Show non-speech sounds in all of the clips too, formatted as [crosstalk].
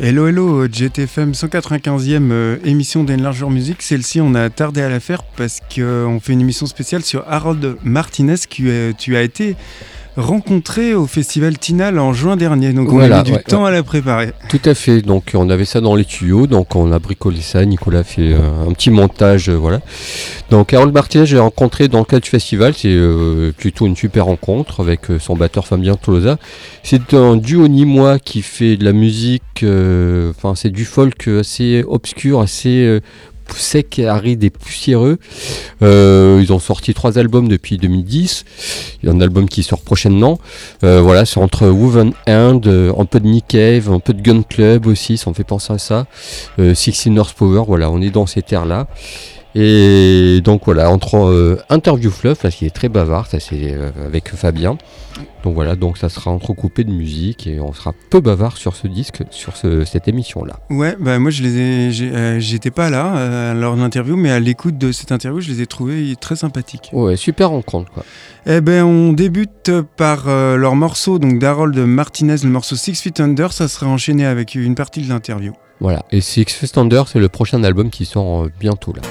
Hello hello, GTFM 195e euh, émission d'Enlargeur Music. Celle-ci, on a tardé à la faire parce qu'on fait une émission spéciale sur Harold Martinez, qui euh, tu as été rencontré au festival Tinal en juin dernier. Donc on Voilà, a mis du ouais, temps à la préparer. Tout à fait. Donc on avait ça dans les tuyaux, donc on a bricolé ça. Nicolas a fait euh, un petit montage, euh, voilà. Donc Harold Martinez, j'ai rencontré dans le cadre du festival. C'est euh, plutôt une super rencontre avec son batteur Fabien Tolosa. C'est un duo nîmois qui fait de la musique. euh, Enfin, c'est du folk assez obscur, assez euh, sec, aride et poussiéreux. Euh, ils ont sorti trois albums depuis 2010. Il y a un album qui sort prochainement. Euh, voilà, c'est entre Woven Hand, euh, un peu de Nick Cave, un peu de Gun Club aussi, ça me fait penser à ça. Euh, Sixteen Horsepower, voilà, on est dans ces terres-là. Et donc voilà, entre euh, interview fluff, parce qu'il est très bavard, ça c'est euh, avec Fabien. Donc voilà, donc ça sera entrecoupé de musique et on sera peu bavard sur ce disque, sur ce- cette émission-là. Ouais, bah moi je les ai, euh, j'étais pas là lors de l'interview, mais à l'écoute de cette interview, je les ai trouvés très sympathiques. Ouais, super rencontre quoi. Eh ben, on débute par leur morceau, donc d'Harold Martinez, le morceau Six Feet Under. Ça sera enchaîné avec une partie de l'interview. Voilà, et Six Feet Under, c'est le prochain album qui sort bientôt là.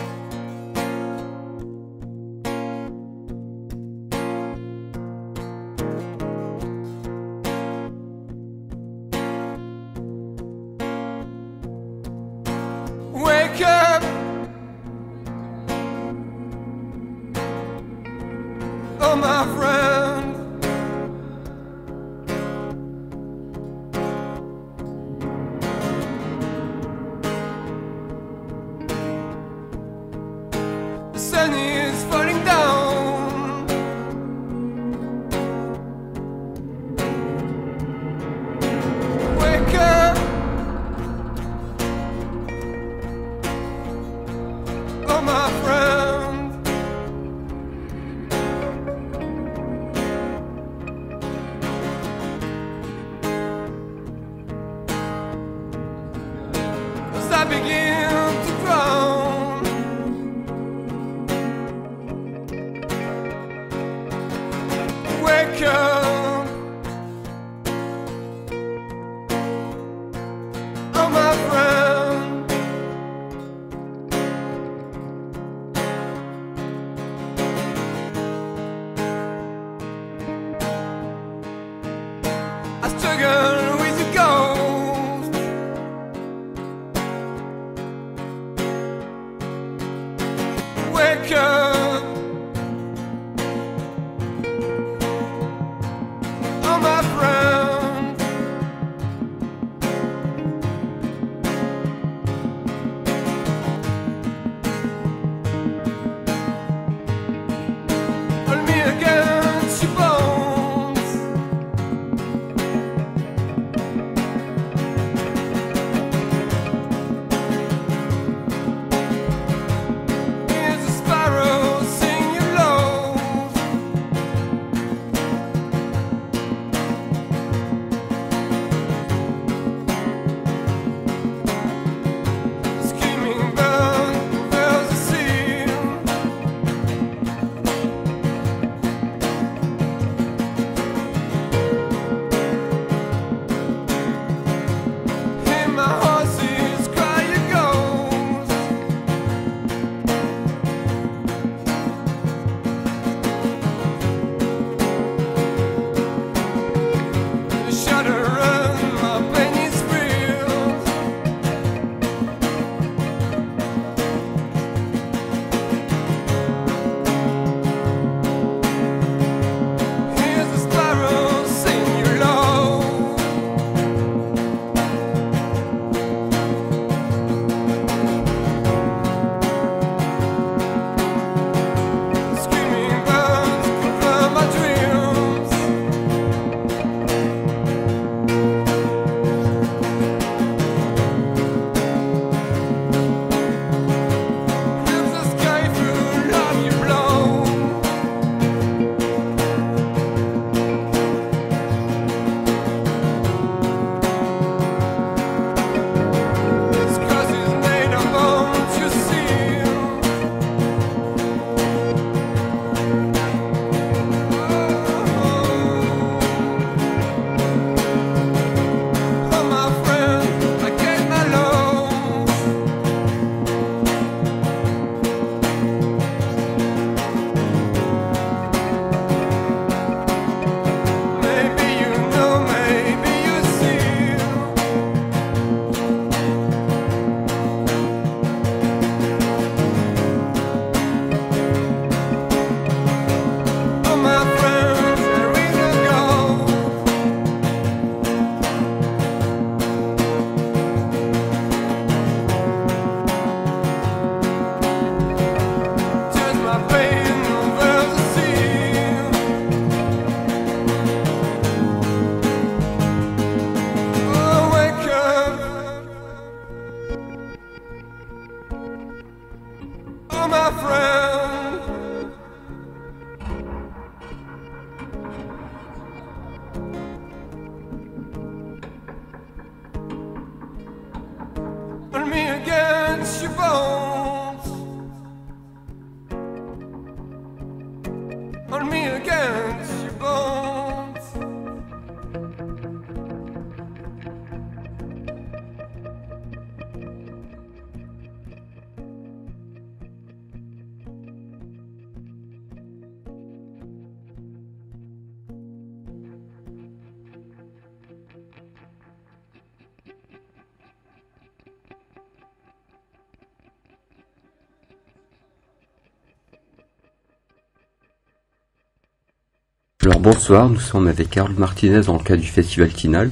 Alors bonsoir, nous sommes avec Carl Martinez dans le cadre du Festival Tinal.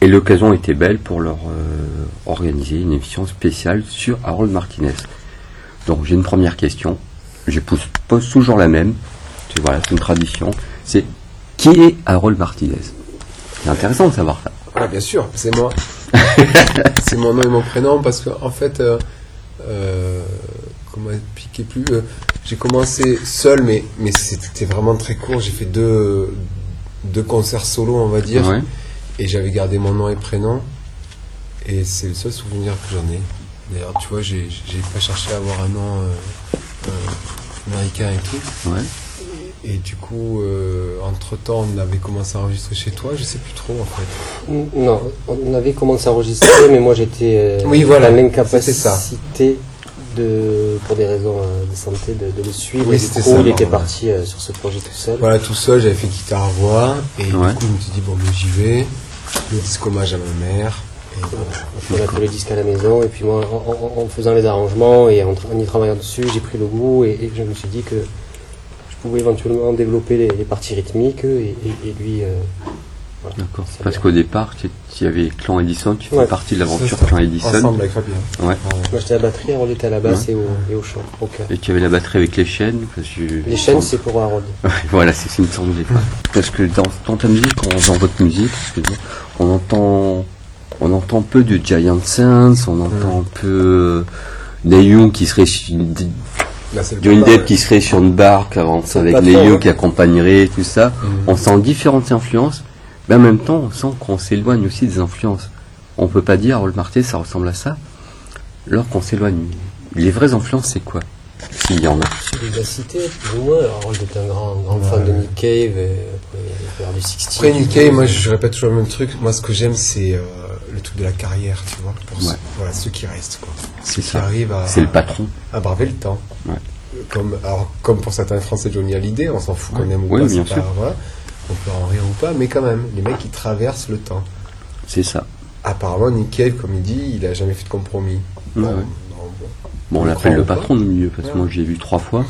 Et l'occasion était belle pour leur euh, organiser une émission spéciale sur Harold Martinez. Donc j'ai une première question. Je pose, pose toujours la même. C'est voilà, c'est une tradition. C'est qui est Harold Martinez? C'est intéressant de savoir ça. Ah, bien sûr, c'est moi. [laughs] c'est mon nom et mon prénom parce que en fait, euh, euh, comment expliquer plus J'ai commencé seul, mais mais c'était vraiment très court. J'ai fait deux deux concerts solo, on va dire, Ouais. et j'avais gardé mon nom et prénom. Et c'est le seul souvenir que j'en ai. D'ailleurs, tu vois, j'ai pas cherché à avoir un nom euh, euh, américain et tout. Ouais. Et du coup, entre temps, on avait commencé à enregistrer chez toi. Je sais plus trop en fait. Non, on avait commencé à enregistrer, mais moi j'étais euh, Oui, voilà, l'incapacité de, pour des raisons euh, de santé, de, de le suivre. Oui, et du c'était coup, ça, il était parti euh, sur ce projet tout seul. Voilà, tout seul, j'avais fait guitare voix et Ouais. du coup, je me suis dit bon, mais j'y vais. Le disque hommage à ma mère. Et voilà. On a fait le disque à la maison, et puis moi, en, en- en faisant les arrangements et en, y travaillant dessus, j'ai pris le goût, et, et je me suis dit que je pouvais éventuellement développer les, les parties rythmiques, et, et- et lui, euh, voilà. D'accord. C'est Parce qu'au départ, il y avait Clan Edison, tu fais Ouais. partie de l'aventure. Clan Edison. Ensemble avec Fabien. Ouais. Ouais. Moi j'étais à la batterie, Harold était à la basse et, au, et au chant. Et tu avais la batterie avec les chaînes. Parce que, Les chaînes, c'est pour Harold. [laughs] Voilà, c'est ce qui me semblait pas. Parce que dans, dans ta musique, on- dans votre musique, on entend, on entend peu de Giant Sense, on entend peu Neyou qui serait une, Là, Johnny combat, Depp ouais. qui serait sur une barque avant avec hein. qui accompagnerait tout ça. Mhm. On sent différentes influences, mais en même temps, on sent qu'on s'éloigne aussi des influences. On peut pas dire Harold Marté, ça ressemble à ça, alors qu'on s'éloigne. Les vraies influences, c'est quoi S'il y en a? Tu les as ou moins. Harold était un grand, grand fan de Nick Cave, et après il a fait du 60. Après, Nikkei, moi, je répète toujours le même truc. Moi, ce que j'aime, c'est euh, le truc de la carrière, tu vois. Pour Ouais. ceux, voilà, ceux qui restent, quoi. C'est Ceux qui ça. arrivent à, C'est le patron. à braver le temps. Ouais. Comme, alors, comme pour certains Français, Johnny Hallyday, on s'en fout qu'on aime ou Ouais, pas. bien c'est sûr. pas- voilà. On peut en rire ou pas, mais quand même, les mecs, ils traversent le temps. C'est ça. Apparemment, Nick Cave, comme il dit, il a jamais fait de compromis. Bon, ouais. non, bon. On l'appelle le patron du milieu, parce que Ouais. moi, j'ai vu trois fois.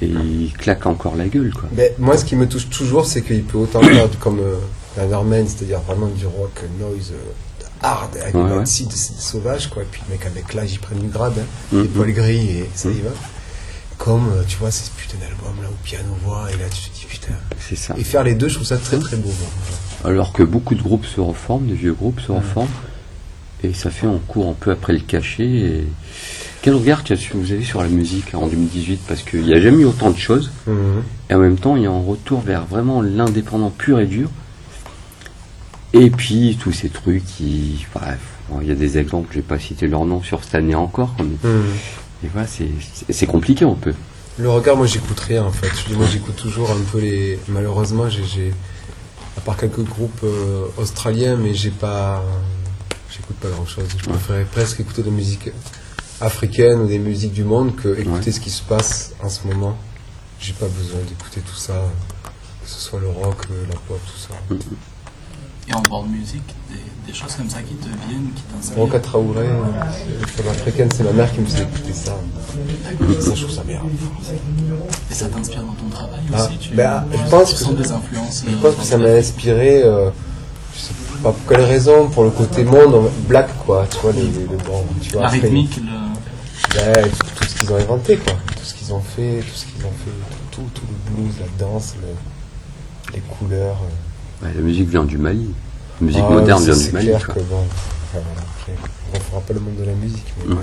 Et il claque encore la gueule, quoi. Mais moi, ce qui me touche toujours, c'est qu'il peut autant faire [coughs] comme euh, Leatherman, c'est-à-dire vraiment du rock noise euh, hard, avec Ouais, ouais. sauvage, quoi. Et puis le mec avec l'âge, il prend du grade, hein, Mhm. les poils gris, et ça y Mhm. va. Comme, euh, tu vois, ces putains d'albums là, au piano-voix, et là, tu te dis, putain. C'est ça. Et faire les deux, je trouve ça très très beau. moi. Alors que beaucoup de groupes se reforment, des vieux groupes se reforment, et ça fait on court un peu après le cachet. Et... Quel regard tu as su- vous avez sur la musique en 2018 Parce qu'il n'y a jamais eu autant de choses, Mhm. et en même temps il y a un retour vers vraiment l'indépendant pur et dur. Et puis tous ces trucs qui... Bref, il y a des exemples, je vais pas citer leur nom sur cette année encore, mais Mhm. Et voilà, c'est- compliqué un peu. Le regard, moi, j'écoute rien, en fait. Je dis, moi, j'écoute toujours un peu les. Malheureusement, j'ai. j'ai- À part quelques groupes euh, australiens, mais j'ai pas. J'écoute pas grand chose. Je préférais presque écouter de la musique africaine ou des musiques du monde que écouter Ouais. ce qui se passe en ce moment. J'ai pas besoin d'écouter tout ça, que ce soit le rock, la pop, tout ça. Et en bord de musique, des, des choses comme ça qui te viennent, qui t'inspirent. Rock à Traoré, euh, africaine, c'est ma mère qui me faisait écouter ça. Ça, je trouve ça bien. Et ça t'inspire dans ton travail Ah, aussi. Tu, bah, je pense tu que- sens des influences. Je euh, pense que ça m'a inspiré, euh, je sais pas pour quelle raison, pour le côté monde, black quoi, tu vois, les, les, le bon, tu vois, La après, rythmique, le... tout, tout ce qu'ils ont inventé quoi, tout ce qu'ils ont fait, tout ce qu'ils ont fait, tout, tout, tout le blues, la danse, le- les couleurs. euh. La musique vient du Mali. Musique Ah, moderne vient du Mali. clair que bon, enfin, voilà, après, on fera pas le monde de la musique, mais Ouais.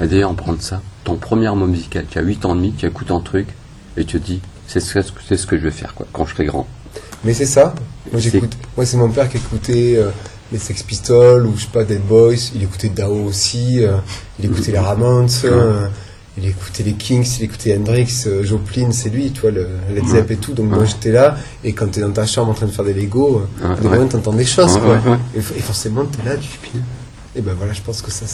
Et d'ailleurs, en prendre ça, ton premier mot musical, tu as 8 ans et demi, tu écoutes un truc, et tu te dis, c'est ce, c'est ce que je vais faire, quoi, quand je serai grand. Mais c'est ça. Moi, C'est- j'écoute. Moi, c'est mon père qui écoutait euh, les Sex Pistols ou je sais pas Dead Boys. Il écoutait Dao aussi. euh, il écoutait les Ramones. euh, il écoutait les Kings, il écoutait Hendrix, euh, Joplin, c'est lui, tu vois, le Led Zepp et tout. Donc moi j'étais là, et quand t'es dans ta chambre en train de faire des Lego, euh, Ouais, d'un ouais. moment, t'entends des choses, Ouais, quoi. ouais, ouais. Et, et forcément t'es là, tu fais Et ben voilà, je pense que ça,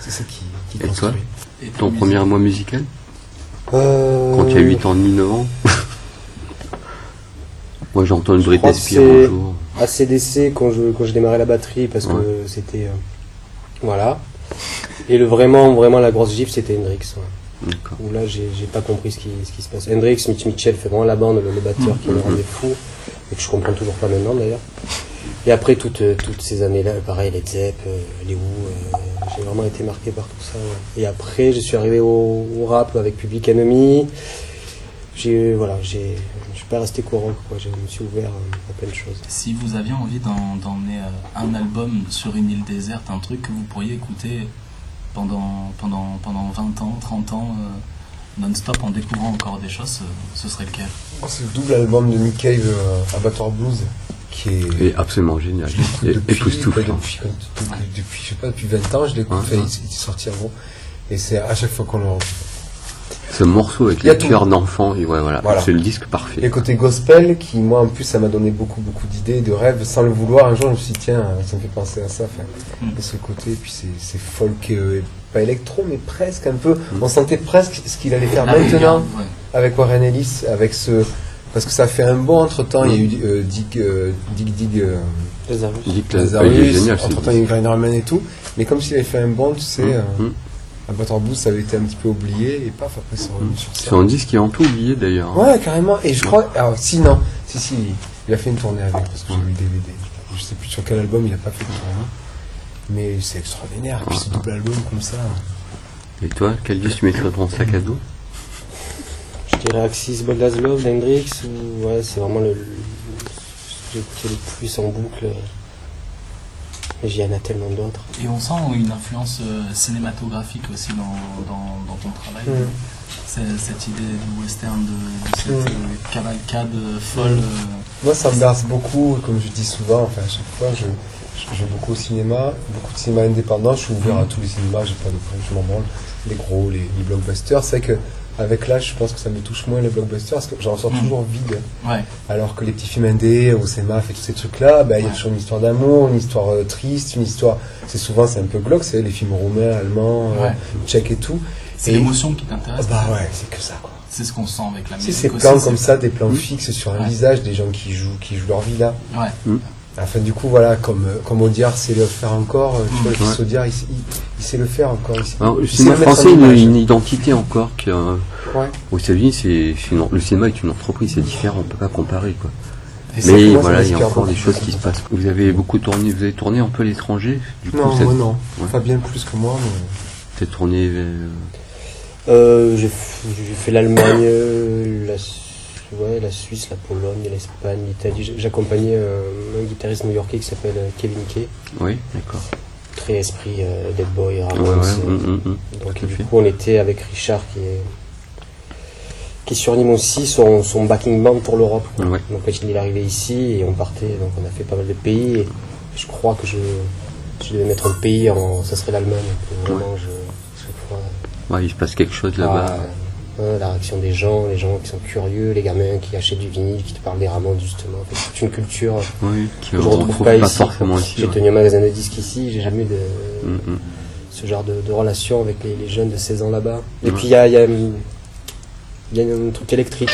c'est ça qui, qui Et construit. toi Et Ton musique premier mois musical Euh, Quand tu as 8 ans, 9 ans [laughs] Moi j'entends une Britney Spears un jour. ACDC quand je, quand je démarrais la batterie parce Ouais. que c'était. euh, voilà. Et le vraiment, vraiment la grosse gifle c'était Hendrix. ouais. Où là j'ai pas compris ce qui, ce qui se passe. Hendrix, Mitch Mitchell fait vraiment la bande, le, le batteur qui me rendait fou. Et que je comprends toujours pas maintenant d'ailleurs. Et après toutes, euh, toutes ces années-là, pareil, les Zepp, euh, les Who, euh, j'ai vraiment été marqué par tout ça. ouais. Et après je suis arrivé au, au rap avec Public Enemy. J'ai voilà, j'ai je suis pas resté courant quoi, je me suis ouvert à plein de choses. Si vous aviez envie d'emmener un album sur une île déserte, un truc que vous pourriez écouter pendant, pendant, pendant 20 ans, 30 ans, euh, non-stop en découvrant encore des choses, euh, ce serait lequel? Oh, c'est le double album de Nick Cave, euh, Abattoir Blues, qui est. Est absolument génial. Je Et depuis, quoi, depuis, depuis, depuis, je sais pas, depuis 20 ans, je l'écoute, Ouais. enfin, il, il est sorti avant. Et c'est à chaque fois qu'on le Ce morceau avec Il y a les cœurs d'enfant, et ouais, voilà, Voilà. c'est le disque parfait. Et côté gospel, qui moi en plus ça m'a donné beaucoup beaucoup d'idées, de rêves, sans le vouloir. Un jour je me suis dit tiens, ça me fait penser à ça. Enfin, Mm. de ce côté, puis c'est c'est folk, euh, pas électro, mais presque un peu. On sentait presque ce qu'il allait faire Ah, maintenant ouais. avec Warren Ellis, avec ce parce que ça fait un bond entre temps. Il y a eu euh, Dig euh, Dig Dig. euh, Lazarus. Lazarus, il est génial. entre temps il y a eu Grinderman et tout, mais comme s'il avait fait un bond, tu sais. Euh, hum. Abattoir Blues, ça avait été un petit peu oublié et paf après c'est revenu sur C'est un disque qui est un peu oublié d'ailleurs. Ouais, carrément. Et je crois. Alors, si, non. Si, si, il a fait une tournée avec parce que j'ai eu DVD. Je sais plus sur quel album il a pas fait de tournée. Mais c'est extraordinaire. Et puis ce double album comme ça. Et toi, quel disque tu mettrais dans ton sac à dos? Je dirais Axis Bold Love d'Hendrix, ou ouais, c'est vraiment le, le- le plus en boucle. Mais il y en a tellement d'autres. Et on sent une influence euh, cinématographique aussi dans, dans, dans ton travail. Mm. Cette idée du western, de, cette Mm. euh, cavalcade euh, folle. euh, Moi, ça me berce beaucoup. Comme je dis souvent, enfin, à chaque fois, je, je, je vais beaucoup au cinéma. Beaucoup de cinéma indépendant. Je suis ouvert à tous les cinémas. J'ai pas de problème. Je m'en branle. Les gros, les, les blockbusters. C'est que. Avec l'âge, je pense que ça me touche moins les blockbusters parce que j'en ressors Mm. toujours vide. ouais. Alors que les petits films indés, au CMAF et tous ces trucs-là, bah, il y a toujours une histoire d'amour, une histoire euh, triste, une histoire. C'est souvent c'est un peu glauque, c'est les films roumains, allemands, euh, Ouais. tchèques et tout. C'est l'émotion qui t'intéresse. Bah ouais, c'est que ça quoi. C'est ce qu'on sent avec la Si musique. ces aussi, plans c'est- comme ça, des plans fixes sur un Ouais. visage, des gens qui jouent, qui jouent leur vie là. Ouais. Enfin du coup voilà, comme euh, comme Audiard sait le faire encore, euh, tu vois, le fils Ouais. Audiard, il, sait- il, il sait le faire encore. Il sait, Alors, Le cinéma français, a image. une identité encore. Qui, euh, Ouais. aux États-Unis, c'est, c'est une- le cinéma est une entreprise, c'est différent, on peut pas comparer. Quoi. Et Mais moi, voilà, il y a encore des choses qui se passent. Vous avez beaucoup tourné, vous avez tourné un peu à l'étranger du coup, Non, moi non. Ouais. Fabien plus que moi, mais. T'as tourné euh, Euh, j'ai f- j'ai fait l'Allemagne, la, Su- ouais, la Suisse, la Pologne, l'Espagne, l'Italie. J'ai- J'accompagnais euh, un guitariste new-yorkais qui s'appelle euh, Kevin Kay, Oui, d'accord. très esprit euh, Dead Boy, Ouais, Ramones. ouais, hum, hum, hum. Donc du fait. coup, on était avec Richard qui est qui est sur Nîmes aussi, son, son backing band pour l'Europe. Ouais. Donc quand il est arrivé ici et on partait, donc on a fait pas mal de pays. Et je crois que je, je devais mettre un pays, en, ça serait l'Allemagne. Vraiment, je, chaque fois, Ouais, il se passe quelque chose là-bas. ah, hein, la réaction des gens, les gens qui sont curieux, les gamins qui achètent du vinyle, qui te parlent des Ramones justement. En fait, c'est toute une culture Oui, qui que je on retrouve retrouve pas, pas, ici. forcément ici. J'ai ouais. tenu un magasin de disques ici, j'ai jamais eu de, Hum, hum. ce genre de, de relation avec les, les jeunes de 16 ans là-bas. Et Ouais. puis il y a, il y, a, il y a un truc électrique.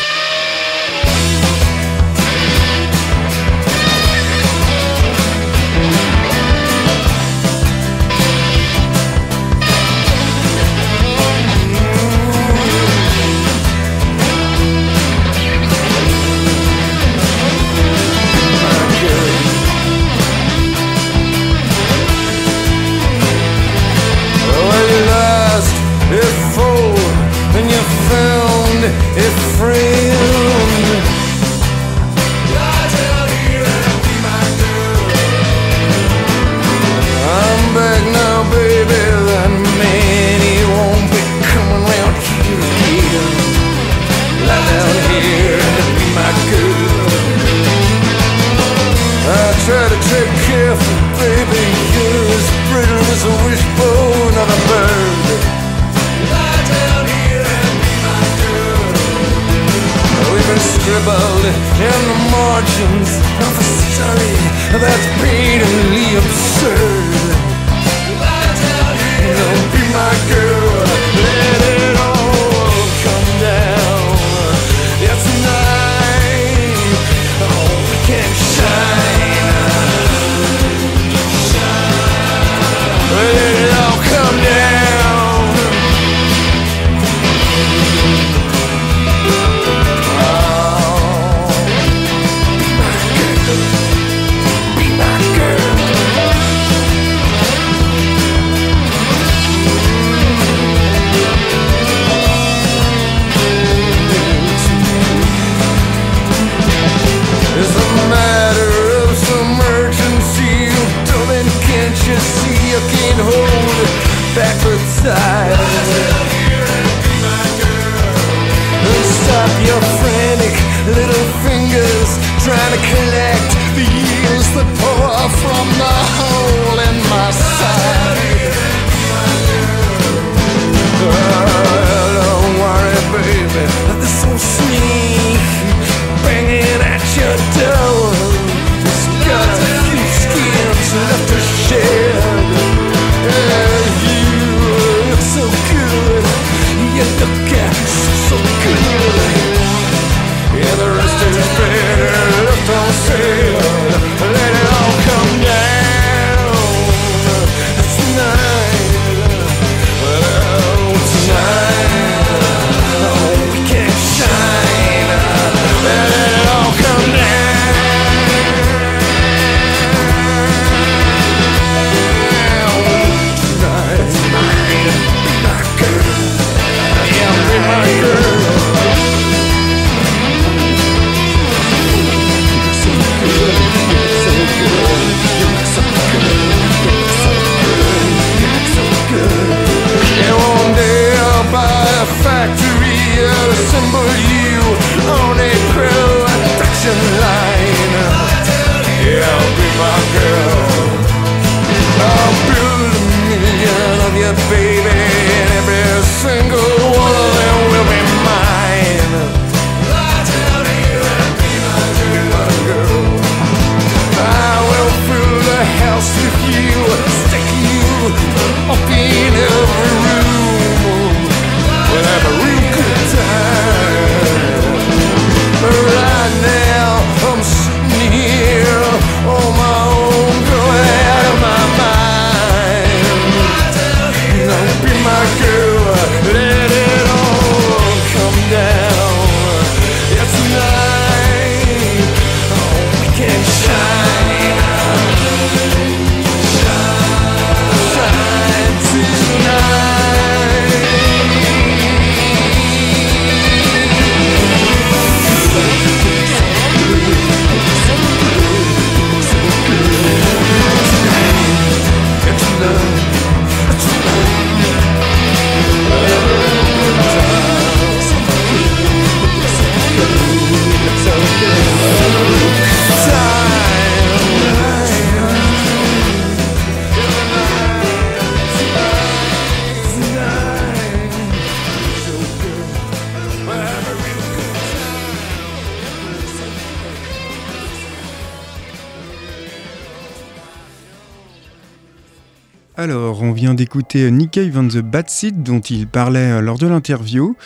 écouté euh, Nick Cave the Bad Seed dont il parlait euh, lors de l'interview.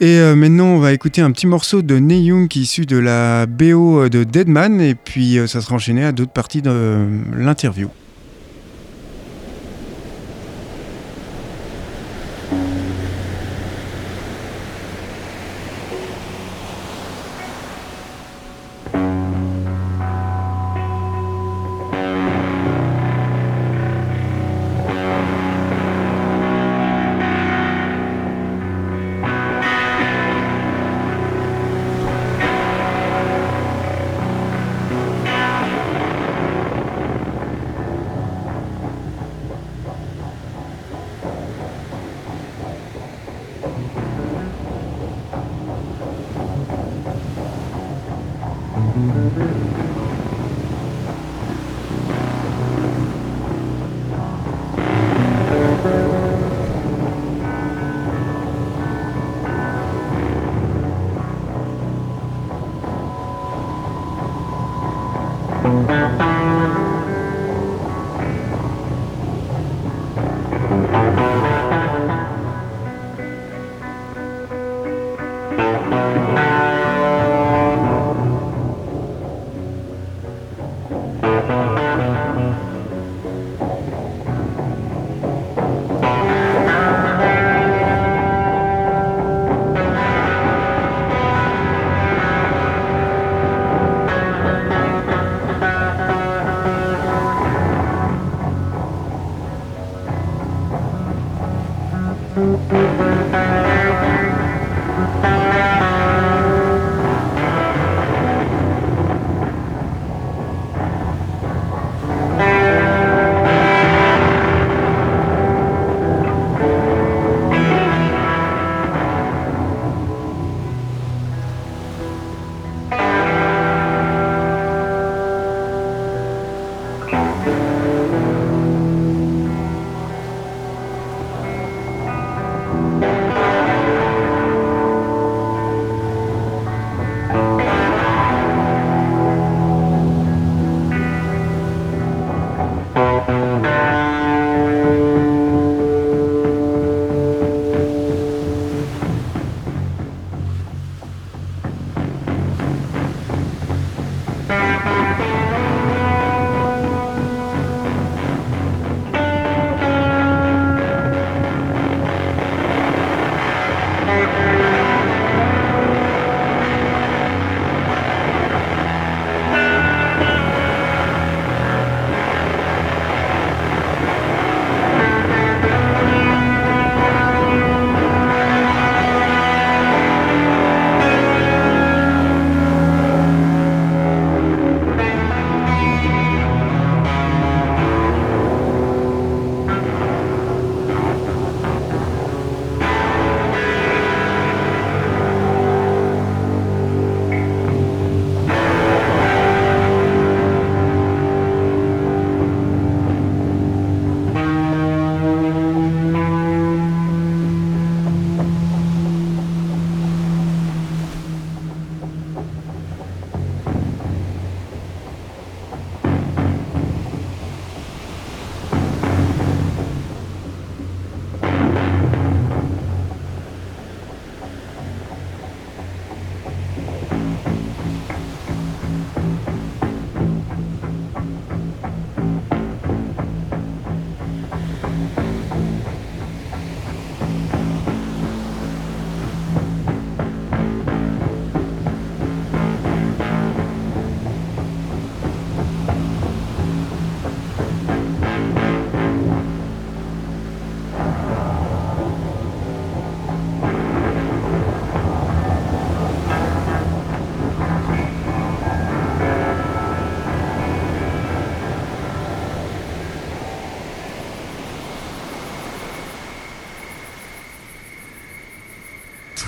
Et euh, maintenant, on va écouter un petit morceau de Ney issu de la BO de Deadman. Et puis, ça sera enchaîné à d'autres parties de l'interview.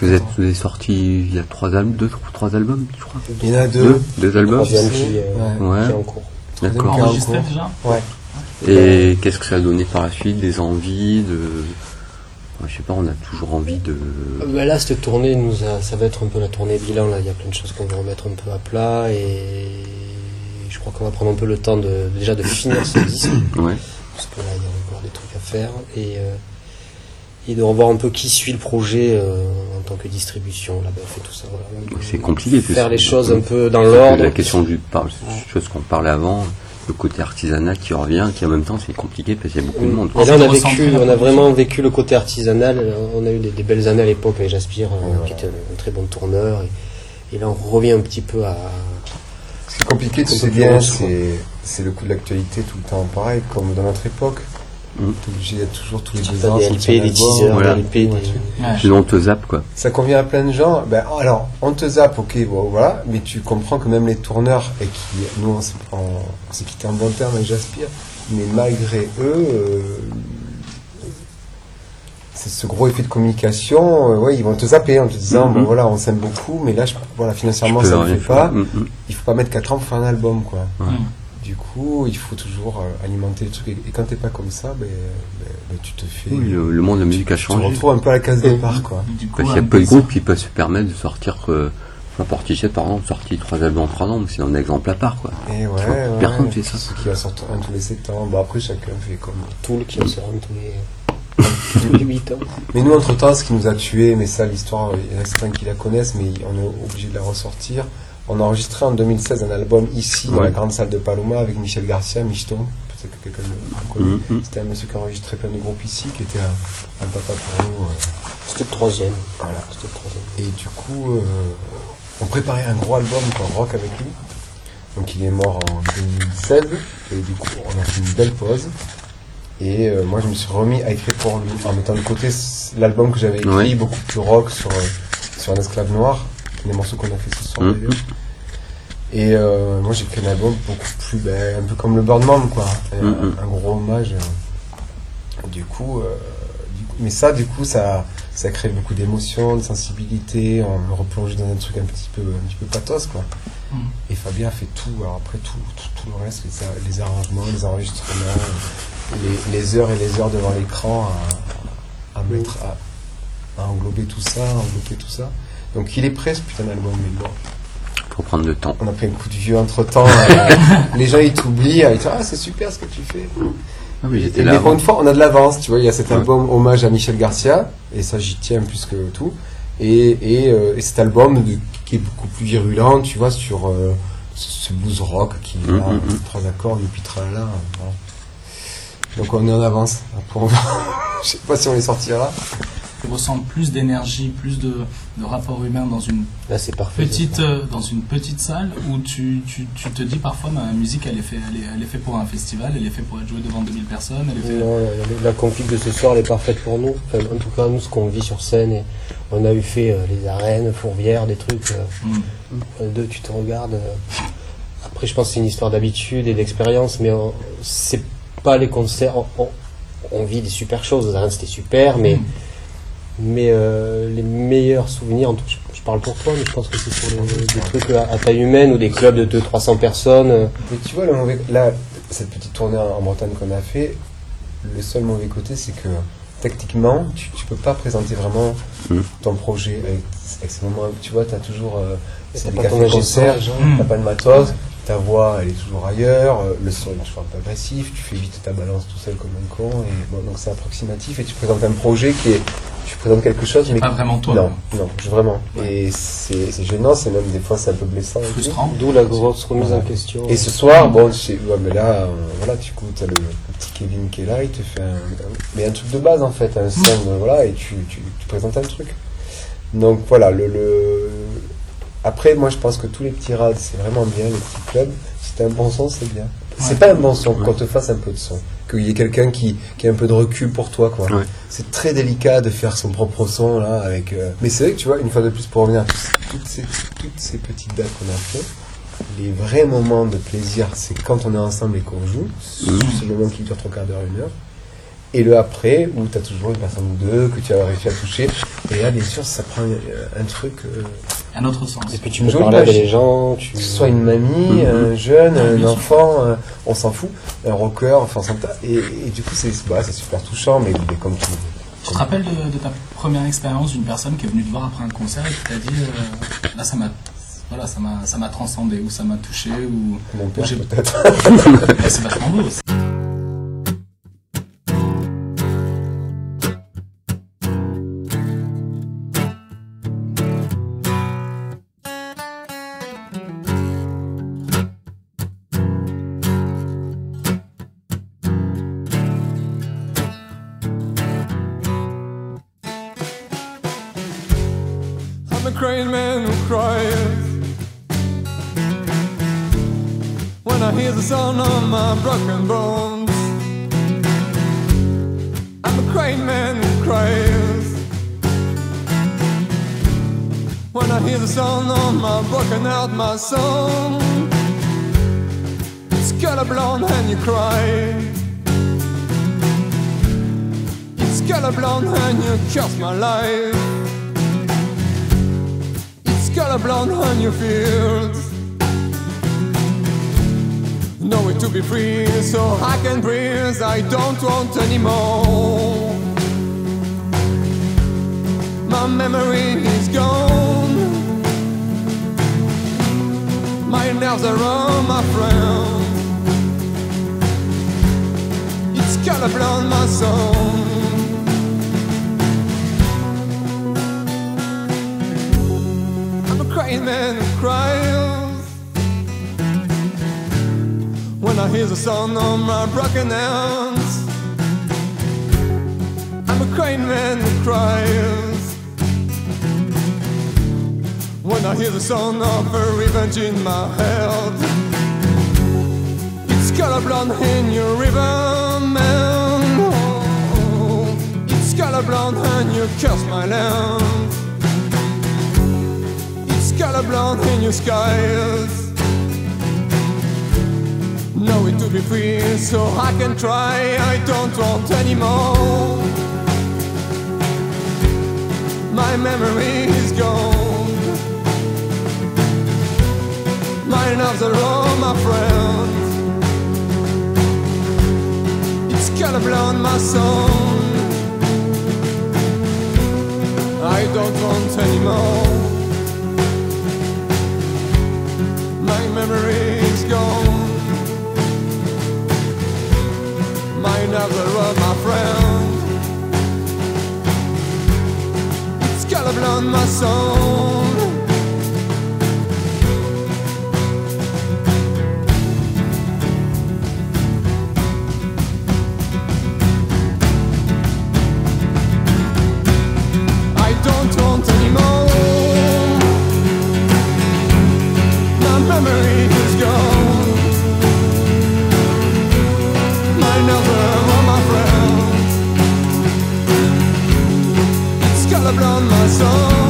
Vous êtes, vous êtes sorti il y a trois albums, deux, trois albums, je crois. Il y en a deux. Deux, deux albums. Troisième qui, euh, Ouais. qui est en cours. D'accord. Enregistré déjà Ouais. Et qu'est-ce que ça a donné par la suite Des envies de. Je sais pas, on a toujours envie de. Euh, bah là, cette tournée, nous a- ça va être un peu la tournée bilan. Là, il y a plein de choses qu'on va remettre un peu à plat et je crois qu'on va prendre un peu le temps de déjà de finir ce disque Ouais. parce que là, il y a encore des trucs à faire et euh, et de revoir un peu qui suit le projet euh, en tant que distribution, la BF et tout ça. Voilà. C'est compliqué. parce Faire que- les choses un peu dans l'ordre. La question du par, chose qu'on parlait avant, le côté artisanat qui revient, qui en même temps c'est compliqué parce qu'il y a beaucoup de monde. Et là, on a vécu, on a vraiment vécu le côté artisanal. Euh, On a eu des, des belles années à l'époque avec Jaspire, euh, qui était un, un très bon tourneur. Et, et là, on revient un petit peu à. Ce qui est compliqué, tu sais bien, c'est le coup de l'actualité tout le temps pareil, comme dans notre époque. Mm. T'es obligé d'être toujours tous les deux ans. des LP, des album, teasers, voilà. des LP, des- Ouais. Sinon on te zappe quoi. Ça convient à plein de gens. Ben, alors, on te zappe, ok, bon, voilà, mais tu comprends que même les tourneurs, et qui, nous, on s'est on- on s'est quitté en bon terme avec Jaspire, mais malgré eux, euh, c'est ce gros effet de communication, euh, ouais, ils vont te zapper en te disant, bon voilà, on s'aime beaucoup, mais là, je, voilà, financièrement, ça ne fait pas. Mm, mm. Il faut pas mettre 4 ans pour faire un album, quoi. Ouais. Mm. Du coup, il faut toujours euh, alimenter le truc. Et, et quand t'es pas comme ça, ben, ben, ben, tu te fais. Oui, le, le monde de la musique a tu te changé. retrouves un peu à la case départ, quoi. Du coup, Parce qu'il y a un peu de groupes qui peuvent se permettre de sortir euh, Portichet, par exemple, sorti trois albums en trois ans, mais c'est un exemple à part, quoi. Et ouais, ouais. Personne fait ça. Ce qui va sortir un tous les 7 ans. Bon, après, chacun fait comme. Tool qui sort tous les, tous les 8 ans. Mais nous, entre temps, ce qui nous a tués, mais ça, l'histoire, il y en a certains qui la connaissent, mais on est obligé de la ressortir. On a enregistré en 2016 un album ici, dans la grande salle de Paloma, avec Michel Garcia, Michton. Peut-être que quelqu'un le connaît. Mhm, mhm. C'était un monsieur qui a enregistré plein de groupes ici, qui était un, un papa pour nous. euh, C'était le troisième. voilà. C'était le troisième. Et du coup, euh, on préparait un gros album qu'on rock avec lui. Donc il est mort en 2016. Et du coup, on a fait une belle pause. Et euh, moi, je me suis remis à écrire pour lui, en mettant de côté l'album que j'avais écrit, Ouais. beaucoup plus rock sur, sur un esclave noir. Les morceaux qu'on a fait ce soir d'ailleurs. Et euh, moi, j'ai fait un album beaucoup plus, ben, un peu comme le Birdman, quoi. Un, Mhm. un gros hommage. euh. Du coup, euh, du coup- mais ça, du coup, ça, ça crée beaucoup d'émotions, de sensibilité. On me replonge dans un truc un petit peu, un petit peu pathos, quoi. Mhm. Et Fabien fait tout. Alors après, tout, tout, tout le reste, les, arrangements, les enregistrements, les, les heures et les heures devant l'écran à, à mettre, à, à englober tout ça, à envelopper tout ça. Donc il est prêt, ce putain d'album, mais bon. Faut prendre le temps. On a pris un coup de vieux entre temps. [laughs] les gens ils t'oublient, ils disent Ah, c'est super ce que tu fais. Ah oui, Et là. mais pour une fois, on a de l'avance. Tu vois, il y a cet Ouais. album hommage à Michel Garcia, et ça j'y tiens plus que tout. Et, et, euh, et cet album de- qui est beaucoup plus virulent, tu vois, sur euh, ce ce blues rock qui est Mm, là, mm, trois accords, et puis tralala. voilà. Donc on est en avance. Pour... [laughs] Je sais pas si on les sortira. Ressens plus d'énergie, plus de, de rapport humain dans une Là, c'est parfait. petite, euh, dans une petite salle où tu, tu, tu te dis parfois ma musique elle est, fait, elle, est, elle est faite pour un festival, elle est faite pour être jouée devant 2000 personnes, elle est faite... Non, la, la config de ce soir elle est parfaite pour nous. Enfin, en tout cas, nous, ce qu'on vit sur scène, et on a eu fait euh, les arènes, Fourvière, des trucs. euh, Mm. deux, tu te regardes. Après, je pense que c'est une histoire d'habitude et d'expérience, mais c'est pas les concerts. On, on- on vit des super choses. Les arènes, c'était super, mais, Mm. Mais euh, les meilleurs souvenirs, en tout, je, je parle pour toi, mais je pense que c'est sur les- des trucs à, à taille humaine ou des clubs de 200-300 personnes. euh. Mais tu vois, le mauvais, là, cette petite tournée en Bretagne qu'on a fait, le seul mauvais côté, c'est que techniquement, tu, tu peux pas présenter vraiment Mm. ton projet avec, avec ces moments. Tu vois, tu as toujours euh, c'est des cafés concerts, t'as pas de matos, ta voix elle est toujours ailleurs, euh, le son est toujours un peu agressif, tu fais vite ta balance tout seul comme un con, et bon, donc c'est approximatif, et tu présentes un projet qui est. Tu présentes quelque chose, mais. pas vraiment toi. Non, non, vraiment. Et c'est gênant, c'est même des fois c'est un peu blessant. Frustrant. D'où la grosse remise en question. Et ce soir, bon, c'est- ouais, mais là, euh, voilà, tu écoutes le, le petit Kevin qui est là, il te fait un, un- mais un truc de base en fait, un son, euh, voilà, et tu, tu, tu présentes un truc. Donc voilà, le, le, après, moi je pense que tous les petits rades, c'est vraiment bien, les petits clubs, si t'as un bon son, c'est bien. C'est Ouais. pas un bon son qu'on te fasse un peu de son, qu'il y ait quelqu'un qui, qui ait un peu de recul pour toi, quoi. Ouais. C'est très délicat de faire son propre son là, avec. euh, Mais c'est vrai que tu vois, une fois de plus, pour revenir à toutes ces, toutes ces petites dates qu'on a fait, les vrais moments de plaisir, c'est quand on est ensemble et qu'on joue. C'est le moment qui dure trois quarts d'heure, une heure. Et le après, où tu as toujours une personne ou deux que tu as réussi à toucher. Et là, bien sûr, ça prend euh, un truc. euh, Un autre sens. Et puis tu peux jolie parler avec les gens. Tu... que ce soit une mamie, Mhm. un jeune, Ah, un enfant, euh, on s'en fout, un rocker, enfin, et, et du coup, c'est bah, c'est super touchant, mais, mais comme tout. Tu te rappelles de, de ta première expérience d'une personne qui est venue te voir après un concert et qui t'a dit euh, là ça m'a voilà ça m'a ça m'a transcendé ou ça m'a touché ou Mon père, J'ai- peut-être. [laughs] Ouais, c'est vachement beau. aussi. My broken bones. I'm a crying man who cries when I hear the sound of my broken out my song. It's color blonde and you cry. It's color blonde and you curse my life. It's color blonde you your Know it to be free, so I can breathe. I don't want anymore. My memory is gone. My nerves are on my friend. It's colorblind, my a crying man who I hear the sound of my broken hands. I'm a crying man who cries when I hear the sound of a revenge in my head. It's colorblind in your river, man. Oh, it's colorblind and you curse my land. It's colorblind in your skies. Be free, so I can try. I don't want anymore. My memory is gone. My nerves are all my friends. It's colorblind, my song. I don't want anymore. My memory is gone. Another of my friends. It's colorblind, my soul. So.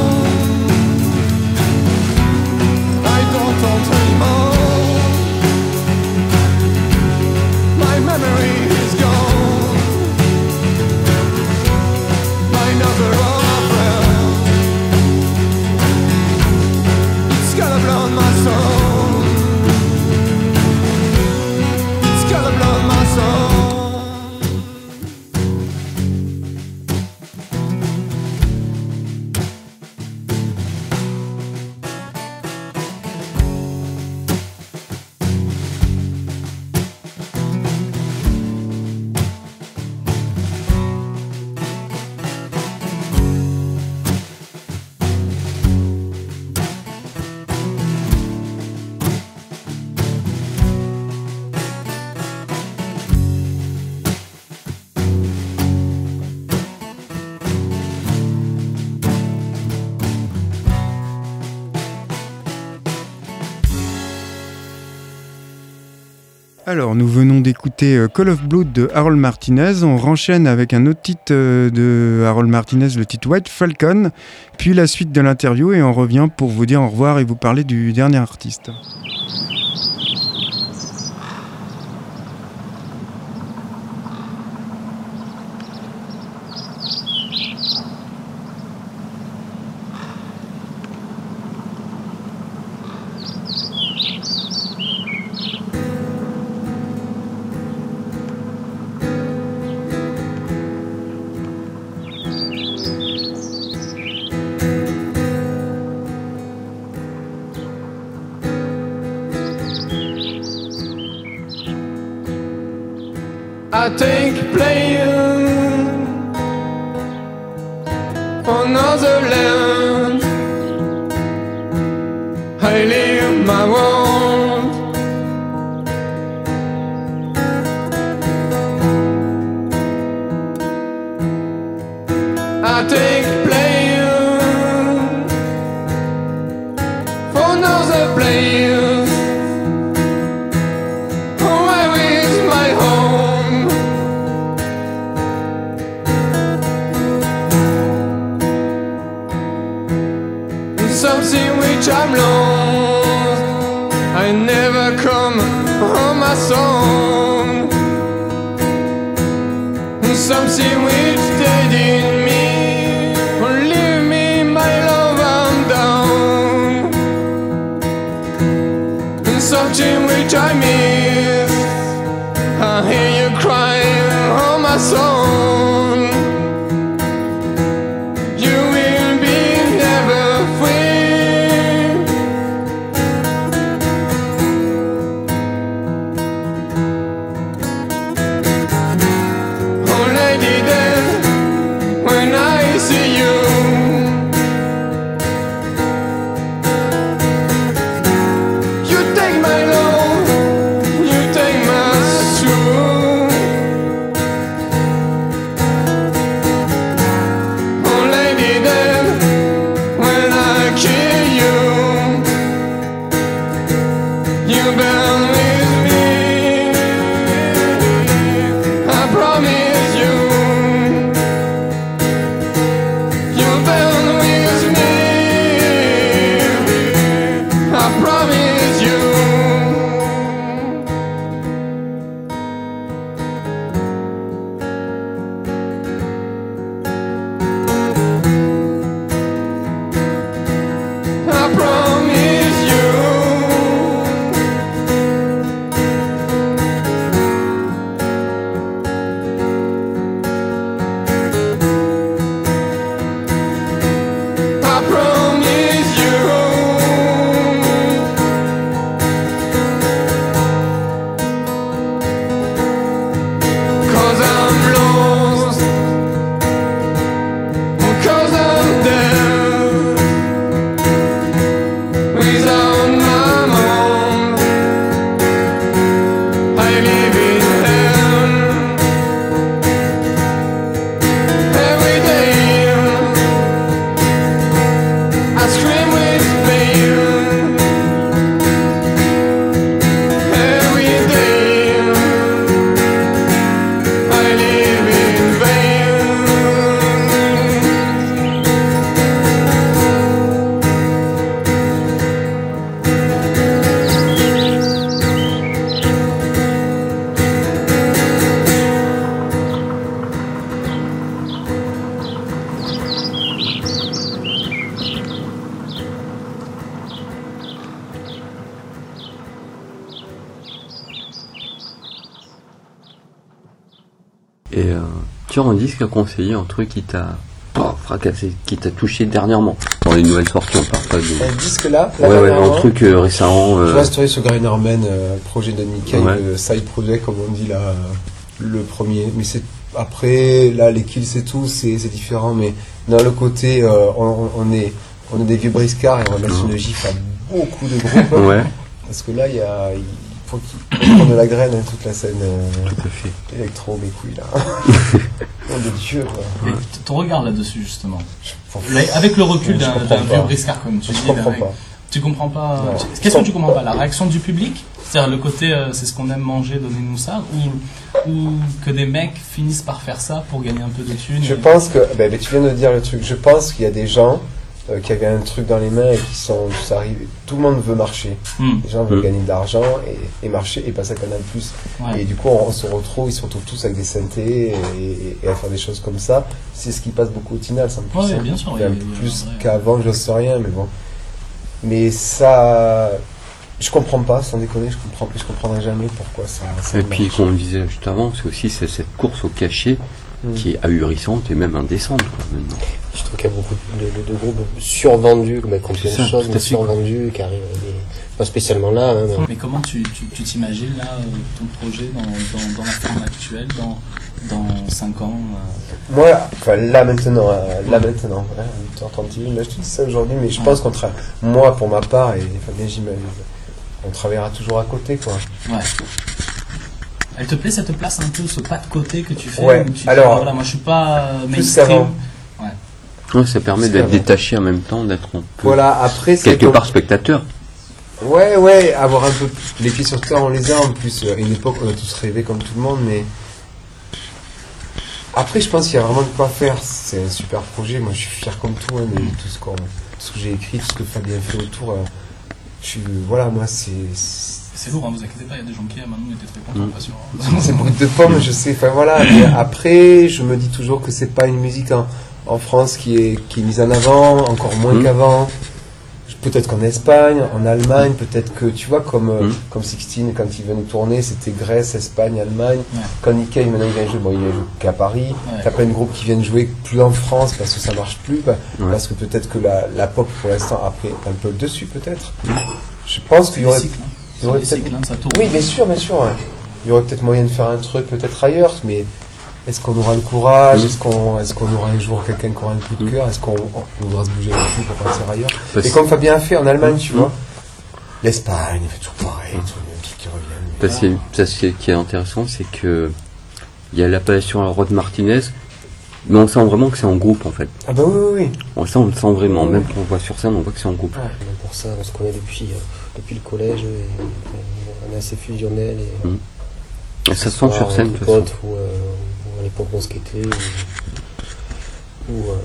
Alors, nous venons d'écouter euh, Call of Blood de Harold Martinez. On renchaîne avec un autre titre euh, de Harold Martinez, le titre White Falcon, puis la suite de l'interview et on revient pour vous dire au revoir et vous parler du dernier artiste. Euh, as un disque à conseiller, un truc qui t'a oh, fracassé, qui t'a touché dernièrement Dans les nouvelles sorties, on parle pas de. Un disque là, là, Ouais, ouais, un truc euh, récent. Je euh, vois story sur Gary Norman, euh, projet de Mickey, Ouais. le side project comme on dit là, euh, le premier. Mais c'est après là les kills et tout, c'est différent. Mais dans le côté, euh, on, on est on est des vieux briscards et on va mettre une gifle à beaucoup de groupes. Ouais, Parce que là il y a il faut qu'ils prennent de la graine hein, toute la scène euh, tout à fait. électro mes couilles là. [laughs] Nom de Dieu quoi. Et t- ton regard là-dessus, justement. Je, Là, avec le recul Je d'un comprends d'un pas. vieux briscard, comme tu je dis, comprends pas. Tu comprends pas. Non. Qu'est-ce que tu comprends pas? La réaction du public? C'est-à-dire le côté euh, c'est ce qu'on aime manger, donnez-nous ça ou, ou que des mecs finissent par faire ça pour gagner un peu de thunes Je et- pense que, ben, ben, tu viens de dire le truc, je pense qu'il y a des gens euh, qui avaient un truc dans les mains et qui sont, ça arrive, tout le monde veut marcher. Hmm, Les gens veulent gagner de l'argent et, et marcher et passer à Canal+. ouais. Et du coup, on, on se retrouve, ils se retrouvent tous avec des synthés et, et- et à faire des choses comme ça. C'est ce qui passe beaucoup au Tinal, ça me Ouais, plus, bien sûr, plus qu'avant, je sais rien, mais bon. Mais ça, je comprends pas, sans déconner, je comprends, je comprendrai jamais pourquoi ça. ça Et puis, comme on disait juste avant, c'est aussi cette course au cachet Mm. qui est ahurissante et même indécente quoi, maintenant. Je trouve qu'il y a beaucoup de, de- de groupes survendus, plein de choses, mais fait, quoi. survendus, qui arrivent à des- pas spécialement là. hein, mais- Mais comment tu tu- tu t'imagines là euh, ton projet dans, dans, dans la forme actuelle, dans, dans 5 ans euh, Moi, enfin, là maintenant, euh, là maintenant, hein, 8h31, là je te dis ça aujourd'hui, mais je pense qu'on travaille, moi pour ma part, et Fabien j'imagine, on travaillera toujours à côté quoi. Ouais. Elle te plaît cette place un peu, ce pas de côté que tu fais Ouais, où tu dis, alors, voilà, moi je suis pas euh, plus mainstream. Ouais, ça permet d'être détaché en même temps, d'être un peu Voilà, après quelque comme- part spectateur. Ouais, ouais, avoir un peu les pieds sur terre, on les a en plus. À une époque, on a tous rêvé comme tout le monde, mais. Après, je pense qu'il y a vraiment de quoi faire. C'est un super projet. Moi, je suis fier comme tout, hein, de tout ce, qu'on- tout ce que j'ai écrit, tout ce que Fabien fait autour. euh, Je suis. Voilà, moi, c'est. C'est- lourd, hein, vous inquiétez pas, il y a des gens qui aiment, nous on était très contents, Mm. pas sûr. [laughs] C'est brut de pomme, je sais. Enfin, voilà. Après, je me dis toujours que c'est pas une musique en, en France qui est, qui est mise en avant, encore moins Mm. qu'avant. Peut-être qu'en Espagne, en Allemagne, peut-être que, tu vois, comme, euh, Mm. comme Sixteen, quand il venait tourner, c'était Grèce, Espagne, Allemagne. Ouais. Quand Nikkei, maintenant, il vient jouer, bon, il vient jouer qu'à Paris. Ouais. T'as plein de groupes qui viennent jouer plus en France parce que ça marche plus, bah, Ouais. parce que peut-être que la, la pop, pour l'instant, a pris un peu le dessus, peut-être. Je pense qu'il y aurait cycles, hein. Il y aurait C'est des peut-être- cycles, hein, ça tourne. oui, bien sûr, bien sûr. ouais. Il y aurait peut-être moyen de faire un truc peut-être ailleurs, mais est-ce qu'on aura le courage. Est-ce qu'on est qu'on aura un jour quelqu'un qui aura un coup de Mm. cœur Est-ce qu'on on voudra se bouger le cul pour partir ailleurs Parce- Et comme Fabien a fait en Allemagne, tu Mm. vois, l'Espagne, il fait toujours pareil, les mêmes trucs qui reviennent. Parce que ça, ce qui est intéressant, c'est que il y a l'appellation à Rod Martinez, Mais on sent vraiment que c'est en groupe en fait. Ah bah oui, oui, oui. On sent, on le sent vraiment, même quand on voit sur scène, on voit que c'est en groupe. Même pour ça, on se connaît depuis, euh, depuis le collège. Et, on est assez fusionnel. Et, Mm. Et ça se sent sur scène de potes ou, euh, ou à l'époque on skatait. Ou, ou, euh,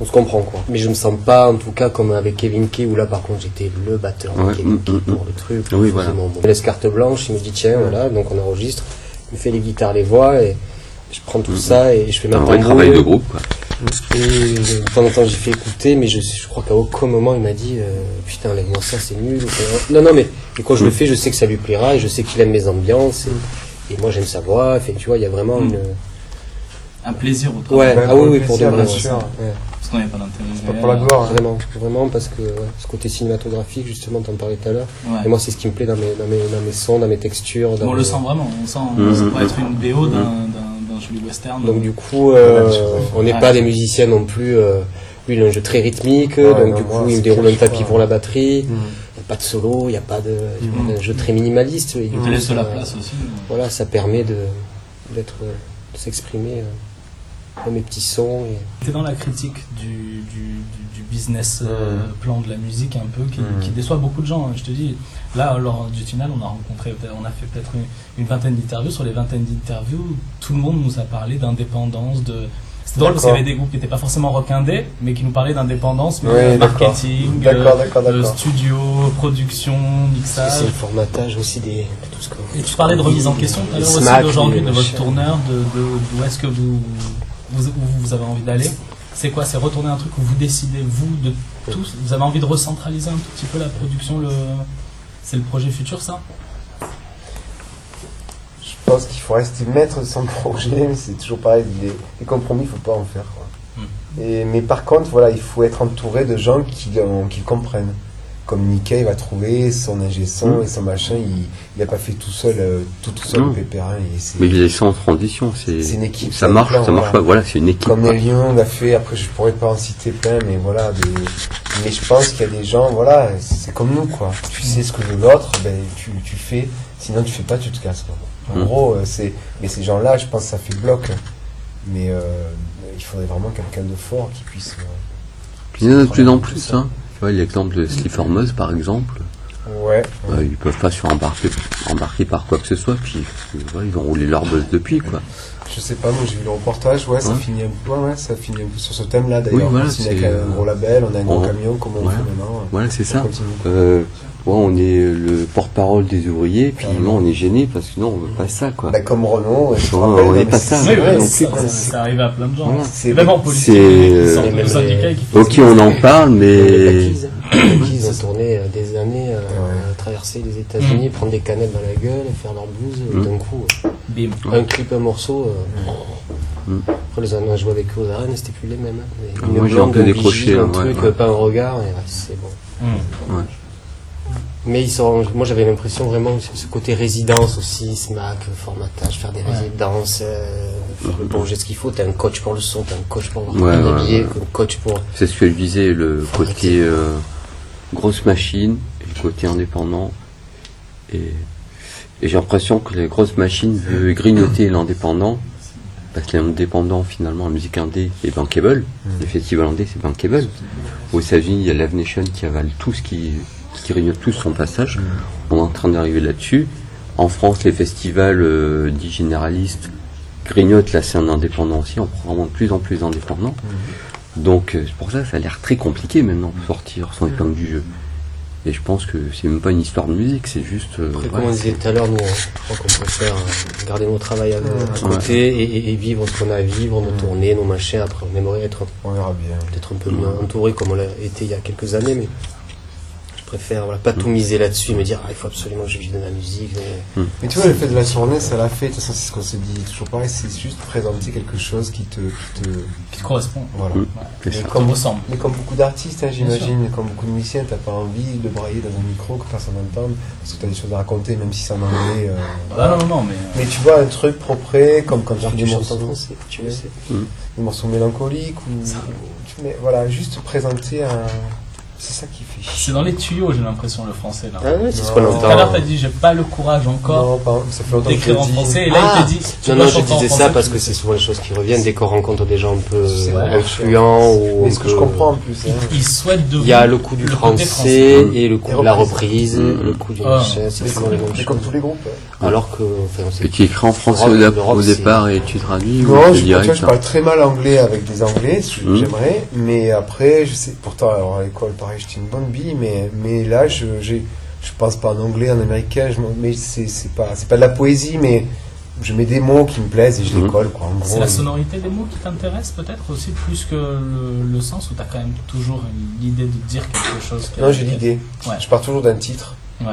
on se comprend quoi. Mais je me sens pas en tout cas comme avec Kevin Kay où là par contre j'étais le batteur de Ouais, Kevin mm, Kay mm, pour le truc. Oui, voilà. Il me laisse carte blanche, il me dit tiens voilà, donc on enregistre. Il me fait les guitares, les voix et je prends tout Mm, ça et je fais ma Un vrai travail de groupe quoi. Et de temps en temps, j'ai fait écouter, mais je, je crois qu'à aucun moment il m'a dit euh, Putain, lève-moi ça, c'est nul. Non, non, mais et quand je le fais, je sais que ça lui plaira et je sais qu'il aime mes ambiances. Et, et moi, j'aime sa voix. Fait, tu vois, il y a vraiment Mm. une. Un plaisir au Ouais, travail. ah oui, oui, pour de vrai. ouais. Ouais. Parce qu'on n'y a pas d'intérêt. C'est pas pour la gloire. hein. Vraiment, vraiment, parce que ouais, ce côté cinématographique, justement, t'en parlais tout à l'heure. Ouais. Et moi, c'est ce qui me plaît dans mes, dans mes, dans mes sons, dans mes textures. Dans on mes- le sent vraiment. On sent, ça pourrait être une BO d'un, western. Donc du coup, euh, on n'est Ouais. pas des musiciens non plus. euh, lui, il a un jeu très rythmique, Ouais, donc non, du moi, coup, il me déroule un tapis pour la batterie. Mm. Il n'y a pas de solo, il n'y a pas de, il y a Mm. un jeu très minimaliste. il laisse la place aussi. Voilà, ça permet de d'être, euh, de s'exprimer mes petits sons. Et... T'es dans la critique du, du, du- du business euh, plan de la musique un peu qui, qui déçoit beaucoup de gens. hein. Je te dis, là, lors du tunnel, on a rencontré, on a fait peut-être une, une vingtaine d'interviews. Sur les vingtaines d'interviews, tout le monde nous a parlé d'indépendance, de. C'est drôle parce qu'il y avait des groupes qui n'étaient pas forcément rockindés, mais qui nous parlaient d'indépendance, mais Oui, marketing, studio, production, C'est mixage. le formatage aussi des, de tout ce que. Et tu parlais de remise en question tout à l'heure aussi d'aujourd'hui, de votre tourneur, de, de, d'où est-ce que vous, vous, où vous avez envie d'aller. C'est quoi C'est retourner un truc où vous décidez, vous, de tous, vous avez envie de recentraliser un tout petit peu la production, le, c'est le projet futur ça? Je pense qu'il faut rester maître de son [laughs] projet, mais c'est toujours pareil, les, les compromis, il faut pas en faire. Quoi. Hmm. Et, mais par contre, voilà, il faut être entouré de gens qui, comprennent. Comme Nikkei va trouver son ingé son Mm. et son machin, il n'a pas fait tout seul, euh, tout, tout seul pépérin. C'est- Mais il est sans transition, c'est une équipe, ça marche, ça marche pas. Voilà, c'est une équipe. Comme quoi. Neil Young a fait, après je pourrais pas en citer plein, mais voilà, des... mais je pense qu'il y a des gens, voilà, c'est comme nous quoi. Tu sais ce que veut l'autre, ben tu, tu fais, sinon tu fais pas, tu te casses. Quoi. En Mm. gros, euh, c'est, mais ces gens-là, je pense que ça fait bloc. Mais euh, il faudrait vraiment quelqu'un de fort qui puisse. euh, Puis il y en a de plus en plus. ça. Hein. Vois, l'exemple de Hormuz, par exemple, Ouais. euh, ils peuvent pas sur embarquer, embarquer par quoi que ce soit, puis ils ont roulé leur buzz depuis, quoi. Je sais pas, moi j'ai vu le reportage, ouais, ça finit un peu, ouais, ça finit un peu sur ce thème-là d'ailleurs. Oui, voilà, on c'est, un gros label, on a un gros on- camion, comment on fait maintenant Voilà, c'est ça. On est le porte-parole des ouvriers, puis non, on est gêné parce que non, on veut pas ça, quoi. Bah, comme Renault, je on est mais pas ça, c'est vrai, non plus, arrive à plein de gens. Voilà. C'est- même en politique, euh, Ok, on en parle, mais Keys ont tourné des années, euh, Ouais. traverser les États-Unis, prendre des canettes dans la gueule, faire leur blues, et Mm. d'un coup, euh, Bim. un clip, un morceau. euh, Mm. Après, les années à jouer avec eux aux arènes, c'était plus les mêmes. hein. Ah, Une moi, j'ai un peu un décroché, un ouais, truc, ouais. pas un regard, et ouais, c'est bon. Mm. Mais ils sont, moi j'avais l'impression vraiment ce ce côté résidence aussi, SMAC, formatage, faire des résidences, euh, faire le bon geste qu'il faut. T'as un coach pour le son, t'as un coach pour Ouais, le ouais, billet, ouais. un coach pour. c'est ce que je disais, le côté euh, grosse machine et le côté indépendant. Et, et j'ai l'impression que les grosses machines veulent grignoter [coughs] l'indépendant, parce que l'indépendant, finalement, en musique indé, est bankable. Les festivals indés, c'est bankable. Aux États-Unis, il y a Live Nation qui avale tout ce qui, qui grignote tout son passage. On est en train d'arriver là-dessus. En France, les festivals euh, dits généralistes grignotent la scène indépendante aussi. On prend vraiment de plus en plus d'indépendants. Donc euh, c'est pour ça que ça a l'air très compliqué maintenant de sortir son épingle du jeu. Et je pense que c'est même pas une histoire de musique, c'est juste. euh, Après, comme on disait tout à l'heure, nous, on- je crois qu'on préfère euh, garder nos travail à, à côté et, et- et vivre ce qu'on a à vivre, nos tournées, nos machins. Après, on aimerait être On verra bien. peut-être un peu mieux entouré comme on l'a été il y a quelques années, mais préfère voilà, pas tout miser là-dessus et me dire ah, il faut absolument que je vive de ma musique. mais- Mais tu vois, le fait de la tournée, ça l'a fait. De toute façon, c'est ce qu'on se dit toujours pareil. C'est juste présenter quelque chose qui te. Qui te Qui te correspond. voilà. Mm. Et ça. Comme ressemble. Mais comme beaucoup d'artistes, hein, j'imagine, comme beaucoup de musiciens, t'as pas envie de brailler dans un micro que personne n'entende, parce que t'as des choses à raconter, même si c'est en anglais. euh, Ah non, non, non, mais. euh, Mais tu vois, un truc propre, comme quand tu fais tu des morceaux, français, tu sais. des morceaux mélancoliques, ou mets, voilà, juste présenter un, C'est ça qui fait C'est dans les tuyaux, j'ai l'impression, le français là. Ah ouais, c'est qu'on Tout à l'heure, t'as dit j'ai pas le courage encore pas- d'écrire en français. Et là, Ah, il te dit tu Non, non, je disais ça parce que c'est souvent les choses qui reviennent dès qu'on rencontre des gens un peu euh, influents ou Mais ce que je comprends en plus. hein. Il de Il y a le coup du le français français. et le coup Et de la reprise. Mhm. le coup du Ah. machin, c'est comme, tous les groupes. Alors que, Et tu écris en français au, départ et tu traduis ou Non, je, hein parle très mal anglais avec des anglais, ce que Mhm. j'aimerais, mais après, je sais, pourtant, alors à l'école, pareil, j'étais une bonne bille, mais, mais là, je, je pense pas en anglais, en américain, je, mais c'est, c'est pas, c'est pas de la poésie, mais je mets des mots qui me plaisent et je les Mhm. colle, quoi, en gros. C'est la sonorité des mots qui t'intéresse peut-être aussi plus que le, le sens où t'as quand même toujours l'idée de dire quelque chose. Non, j'ai l'idée. Ouais. Je pars toujours d'un titre, Ouais.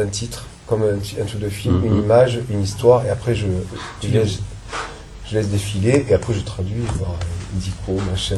un titre, comme un, un truc de film, Mhm. une image, une histoire, et après, je, je, laisse, je laisse défiler, et après, je traduis, voir, euh, dico, machin.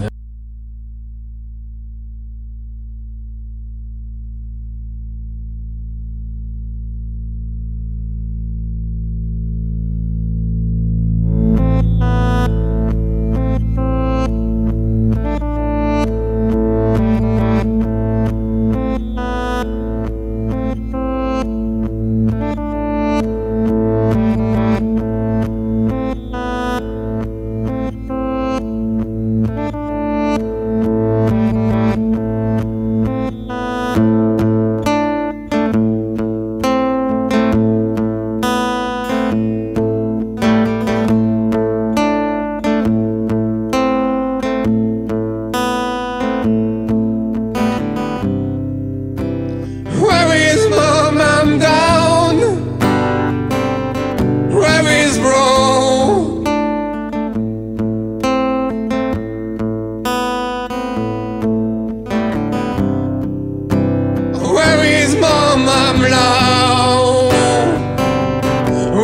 Low.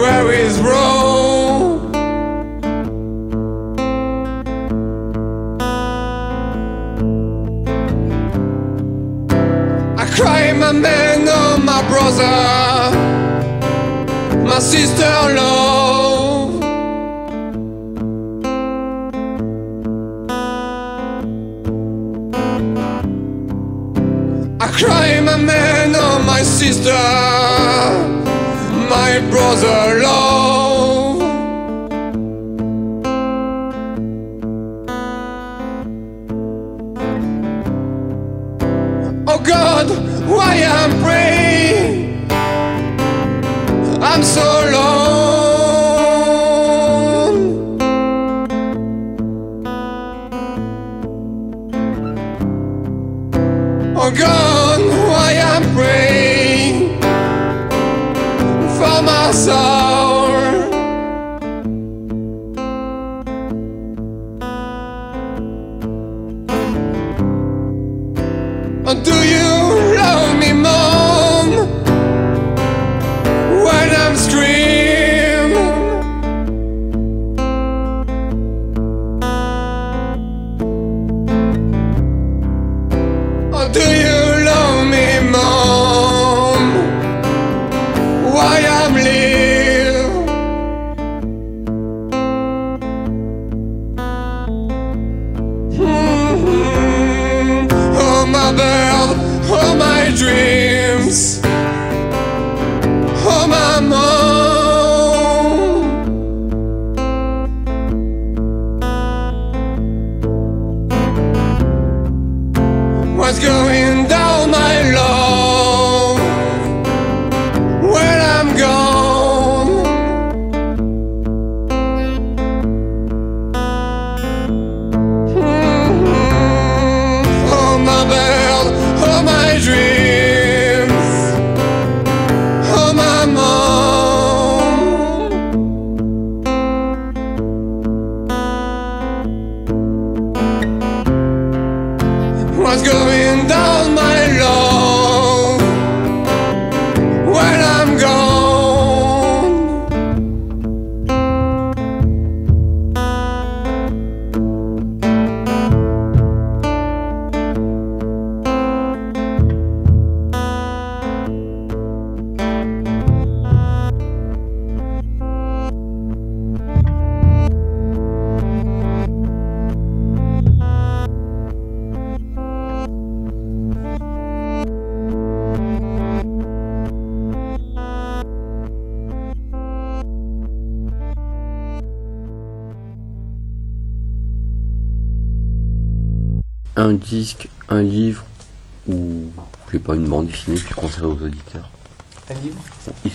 Where is bro? I cry my man, oh my brother, my sister love.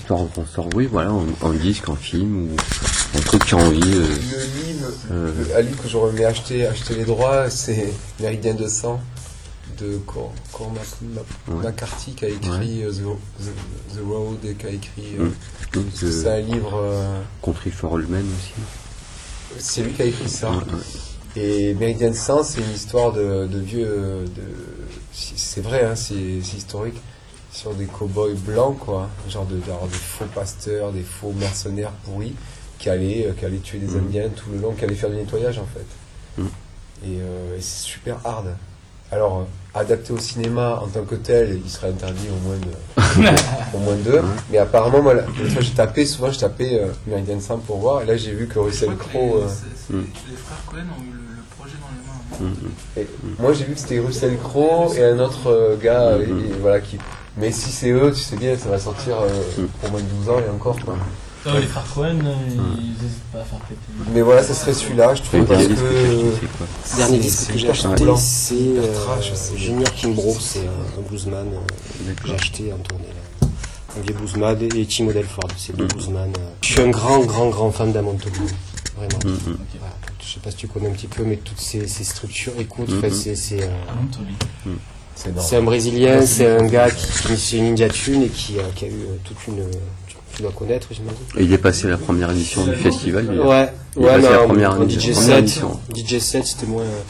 Qu'on sort, oui, voilà, en, en disque, en film ou un truc qui a envie. euh, Le livre, Euh. un livre que j'aurais aimé acheter, acheter les droits, c'est Méridien de sang de Cor, Cor Mac- Mac- Ouais. McCarthy qui a écrit euh, The, The- The Road et qui a écrit. euh, Mm. donc, c'est euh, c'est un livre. Country for All Men aussi. c'est lui qui a écrit ça. Ouais. Et Méridien de sang, c'est une histoire de, de vieux. De, c'est vrai, hein, c'est historique. Sur des cow-boys blancs, quoi. Genre de, genre des faux pasteurs, des faux mercenaires pourris qui allaient, euh, qui allaient tuer des Mm. Indiens tout le long, qui allaient faire du nettoyage en fait. Mm. Et, euh, et c'est super hard. Alors, euh, adapté au cinéma en tant que tel, il serait interdit au moins de, [laughs] au moins deux. Mais apparemment, moi, la la fois j'ai tapé, souvent je tapais euh, Meridian Sam pour voir. Et là, j'ai vu que Russell Crowe. euh, Mm. Les frères Cohen ont eu le, le projet dans les mains. Mm, mm. et moi, j'ai vu que c'était Russell Crowe et un autre euh, gars. Mm. et- et voilà, qui... Mais si c'est eux, tu sais bien, ça va sortir euh, Mm. pour moins de 12 ans et encore. Quoi. Euh, les frères Cohen, euh, ils n'hésitent pas à faire péter. Mais voilà, ça serait celui-là, je trouve, parce que. Le dernier disque que j'ai acheté, c'est euh, Junior Kimbrough, c'est un, un bluesman euh, que j'ai acheté en tournée. Là. Un vieux bluesman et Timo Delford, c'est deux Mhm. bluesman. euh. Je suis un grand, grand, grand fan d'Amontolio, vraiment. Mm, mm. Voilà. Je sais pas si tu connais un petit peu, mais toutes ces, ces structures, écoute, Mhm. enfin, c'est c'est, euh, un Brésilien, c'est un gars qui, c'est une Ninja Tune et qui, a- qui a eu euh, toute une. Tu, dois connaître, j'imagine. Et il est passé la première édition du festival. d'ailleurs. Ouais, Il est ouais, passé la première. DJ Première 7, édition. DJ 7 c'était moins. euh,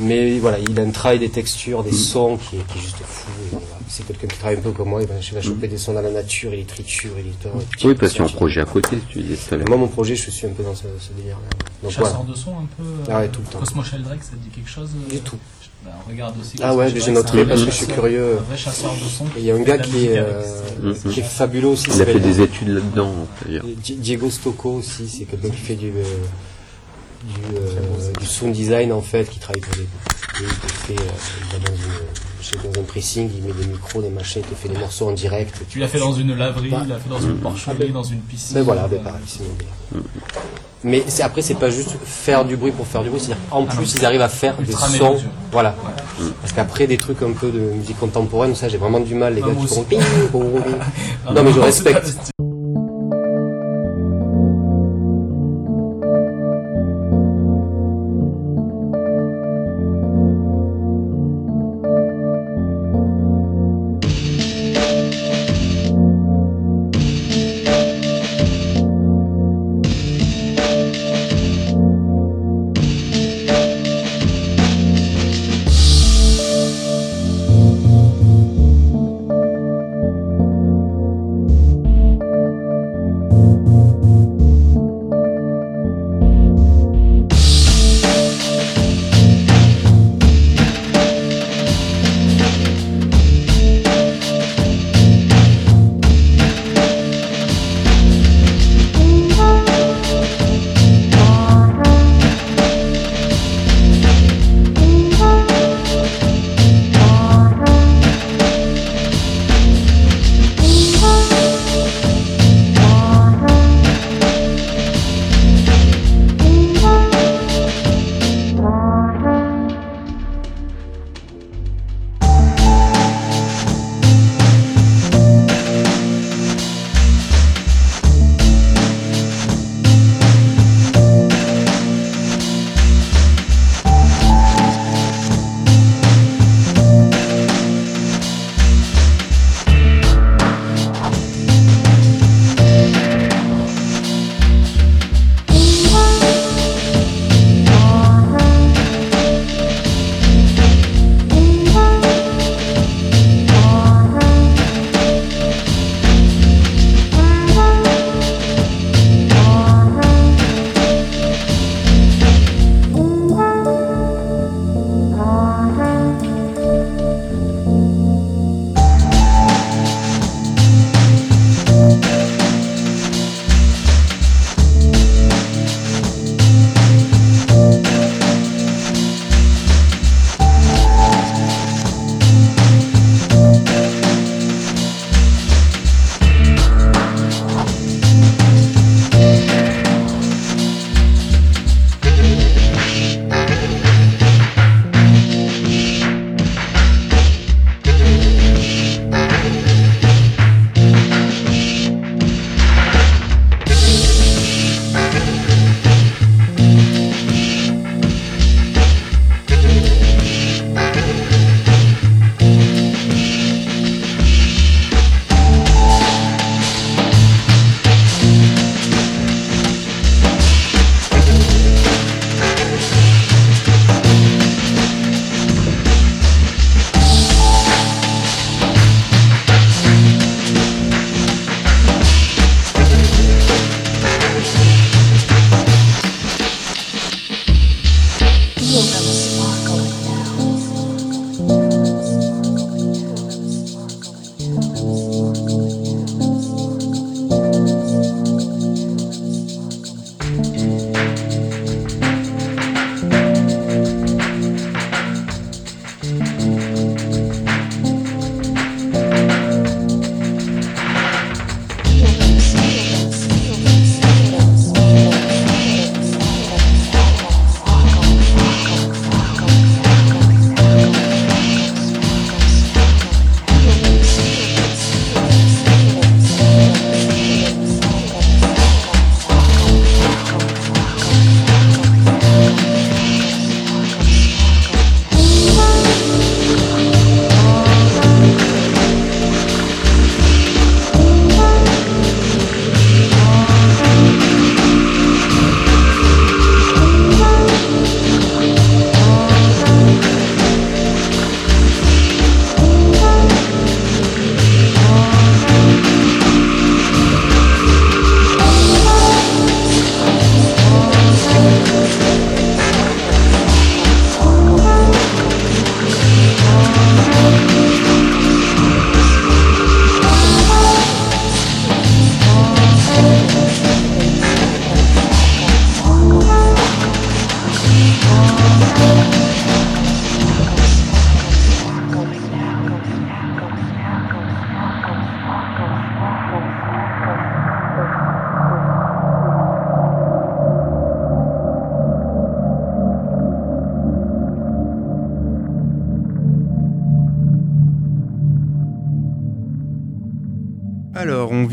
Mais voilà, il a un travail des textures, Mm. des sons qui est, qui est juste fou. et voilà. C'est quelqu'un qui travaille un peu comme moi, il va, il va choper des sons dans la nature, il les triture, il les tord. et puis Mm. Oui, parce qu'il y a un projet à côté, tu disais tout à l'heure. moi, mon projet, je suis un peu dans ce, ce délire-là. Donc Chasseur voilà. de son un peu. euh, Ah ouais, tout le temps. Cosmo Sheldrake, ça te dit quelque chose euh, Du tout. Bah, on regarde aussi. Ah ouais, j'ai noté parce que je suis chasseur- curieux. Un vrai chasseur de son. Et il y a un gars qui est, euh, Mm, qui est fabuleux aussi. Il a fait des études là-dedans, d'ailleurs. Diego Stocco aussi, c'est quelqu'un qui fait du, euh, du, euh, du sound design en fait, qui travaille pour des. Il te fait, euh, il va dans, une, dans un pressing, il met des micros, des machins, il fait des morceaux en direct. Tu l'as fait dans une laverie, Bah, il l'a fait dans une porcherie, dans une piscine. Ben voilà, ben euh, pareil, c'est mon. Mais c'est, après, c'est pas juste faire du bruit pour faire du bruit, c'est-à-dire en Ah plus, ils arrivent à faire des sons. Voilà. Parce qu'après, des trucs un peu de musique contemporaine, ça, j'ai vraiment du mal, les Ah, gars qui font. [laughs] Ah, Non, mais je respecte.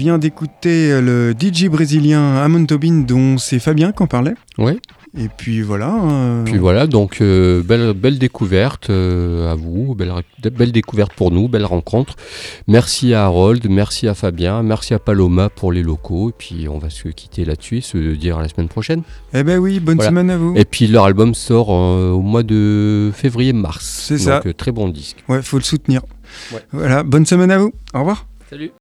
Vient d'écouter euh, le DJ brésilien Amon Tobin dont c'est Fabien qui en parlait. Oui. Et puis voilà. euh, Puis voilà, donc euh, belle, belle découverte euh, à vous, belle, belle découverte pour nous, belle rencontre. Merci à Harold, merci à Fabien, merci à Paloma pour les locaux. Et puis on va se quitter là-dessus et se dire à la semaine prochaine. Eh ben oui, bonne Voilà. semaine à vous. Et puis leur album sort au mois de février-mars. C'est ça. Donc très bon disque. Ouais, faut le soutenir. Ouais. Voilà, bonne semaine à vous. Au revoir. Salut